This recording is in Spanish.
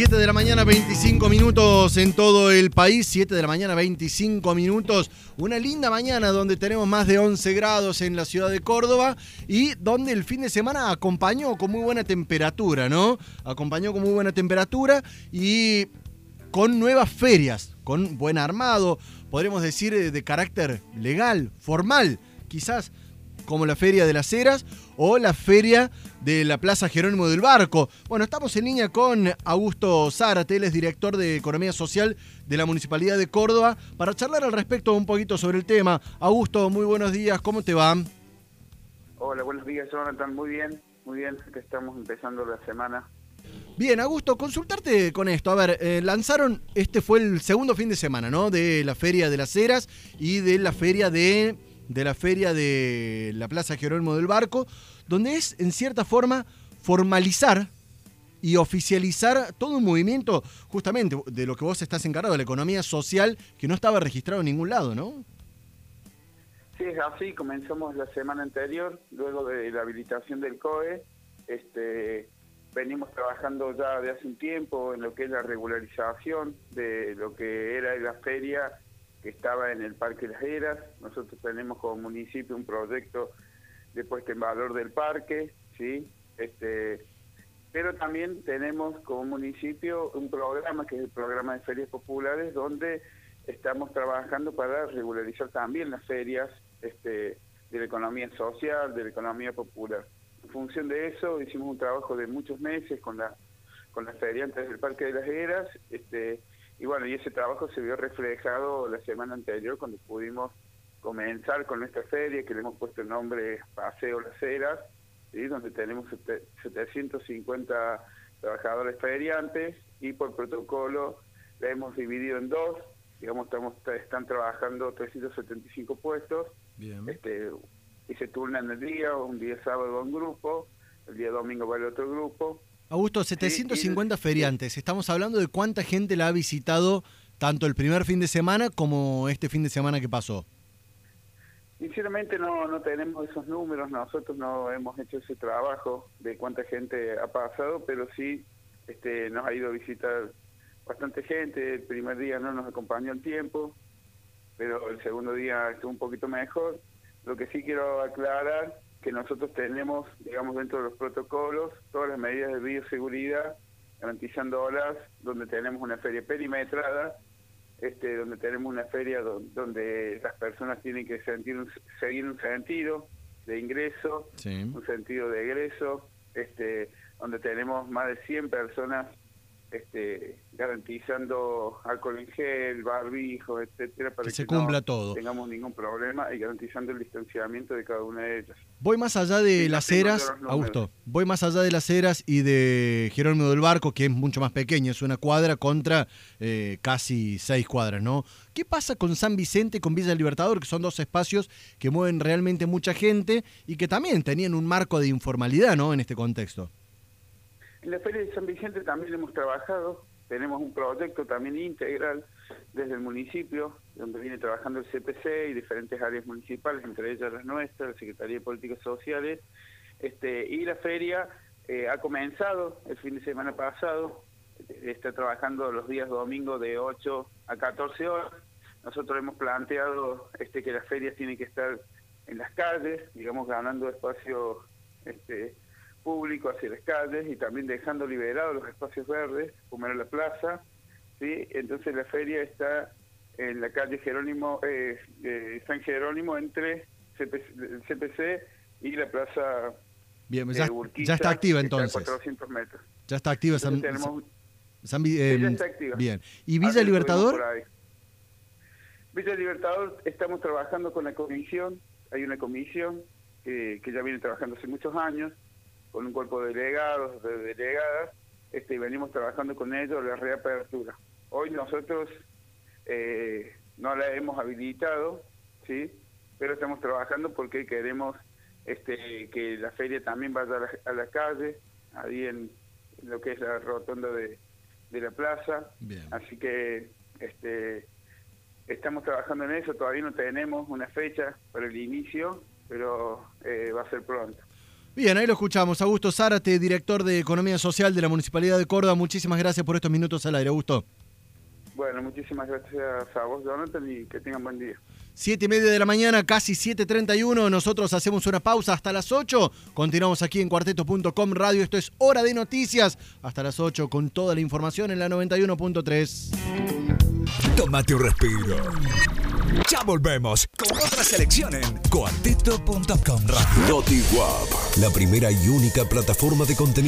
7 de la mañana, 25 minutos en todo el país. 7 de la mañana, 25 minutos. Una linda mañana donde tenemos más de 11 grados en la ciudad de Córdoba y donde el fin de semana acompañó con muy buena temperatura, ¿no? Acompañó con muy buena temperatura y con nuevas ferias, con buen armado, podremos decir eh, de carácter legal, formal, quizás como la Feria de las Heras o la Feria de la Plaza Jerónimo del Barco. Bueno, estamos en línea con Augusto Zárate, él es director de Economía Social de la Municipalidad de Córdoba, para charlar al respecto un poquito sobre el tema. Augusto, muy buenos días, ¿cómo te va? Hola, buenos días, Jonathan, muy bien, muy bien, que estamos empezando la semana. Bien, Augusto, consultarte con esto. A ver, eh, lanzaron, este fue el segundo fin de semana, ¿no? De la Feria de las Heras y de la Feria de de la feria de la Plaza Jerónimo del Barco, donde es en cierta forma formalizar y oficializar todo un movimiento justamente de lo que vos estás encargado, la economía social, que no estaba registrado en ningún lado, ¿no? Sí, es así, comenzamos la semana anterior, luego de la habilitación del COE, este, venimos trabajando ya de hace un tiempo en lo que es la regularización de lo que era la feria que estaba en el Parque Las Heras. Nosotros tenemos como municipio un proyecto de puesta en valor del parque, ¿sí? Este, pero también tenemos como municipio un programa que es el programa de ferias populares donde estamos trabajando para regularizar también las ferias este, de la economía social, de la economía popular. En función de eso hicimos un trabajo de muchos meses con la con las feriantes del Parque de las Heras, este, y bueno, y ese trabajo se vio reflejado la semana anterior cuando pudimos comenzar con esta feria que le hemos puesto el nombre Paseo Las Heras, donde tenemos 750 trabajadores feriantes y por protocolo la hemos dividido en dos, digamos, estamos, están trabajando 375 puestos, Este, y se turnan el día, un día sábado un grupo, el día domingo va el otro grupo, Augusto, 750 feriantes. Estamos hablando de cuánta gente la ha visitado tanto el primer fin de semana como este fin de semana que pasó. Sinceramente no, no tenemos esos números, nosotros no hemos hecho ese trabajo de cuánta gente ha pasado, pero sí este, nos ha ido a visitar bastante gente. El primer día no nos acompañó el tiempo, pero el segundo día estuvo un poquito mejor. Lo que sí quiero aclarar que nosotros tenemos, digamos, dentro de los protocolos, todas las medidas de bioseguridad, garantizando olas, donde tenemos una feria perimetrada, este, donde tenemos una feria donde las personas tienen que sentir seguir un sentido de ingreso, un sentido de egreso, este, donde tenemos más de 100 personas este, garantizando alcohol en gel, barbijo, etcétera, para que, se cumpla todo. tengamos ningún problema y garantizando el distanciamiento de cada una de ellas. Voy más allá de las eras, Augusto, voy más allá de las eras y de Jerónimo del Barco, que es mucho más pequeño, es una cuadra contra eh, casi seis cuadras, ¿no? ¿Qué pasa con San Vicente y con Villa Libertador, que son dos espacios que mueven realmente mucha gente y que también tenían un marco de informalidad, ¿no? En este contexto. En la Feria de San Vicente también hemos trabajado, tenemos un proyecto también integral desde el municipio, donde viene trabajando el CPC y diferentes áreas municipales, entre ellas las nuestras, la Secretaría de Políticas Sociales, este, y la feria eh, ha comenzado el fin de semana pasado, está trabajando los días domingos de 8 a 14 horas. Nosotros hemos planteado este, que las ferias tienen que estar en las calles, digamos, ganando espacio este, público hacia las calles y también dejando liberados los espacios verdes, como era la plaza, ¿sí? Entonces la feria está en la calle Jerónimo, eh, San Jerónimo entre el CPC y la plaza Bien, ya, ya, está activa entonces. 400 metros. Ya está activa San, San, eh, ya está activa. Bien. ¿Y Villa Libertador? Villa Libertador estamos trabajando con la comisión, hay una comisión que ya viene trabajando hace muchos años, con un cuerpo de delegados, de delegadas, este, y venimos trabajando con ellos la reapertura. Hoy nosotros eh, no la hemos habilitado, ¿sí? pero estamos trabajando porque queremos este, que la feria también vaya a la, calle, ahí en, lo que es la rotonda de, la plaza. Así que este, estamos trabajando en eso, todavía no tenemos una fecha para el inicio, pero eh, va a ser pronto. Bien, ahí lo escuchamos. Augusto Zárate, director de Economía Social de la Municipalidad de Córdoba. Muchísimas gracias por estos minutos al aire, Augusto. Bueno, muchísimas gracias a vos, Jonathan, y que tengan buen día. Siete y media de la mañana, casi 7.31. Nosotros hacemos una pausa hasta las 8. Continuamos aquí en cuarteto.com radio. Esto es Hora de Noticias. Hasta las 8 con toda la información en la 91.3. Tómate un respiro. Ya volvemos con otra selección en cuarteto.com radio. Noti la primera y única plataforma de contenido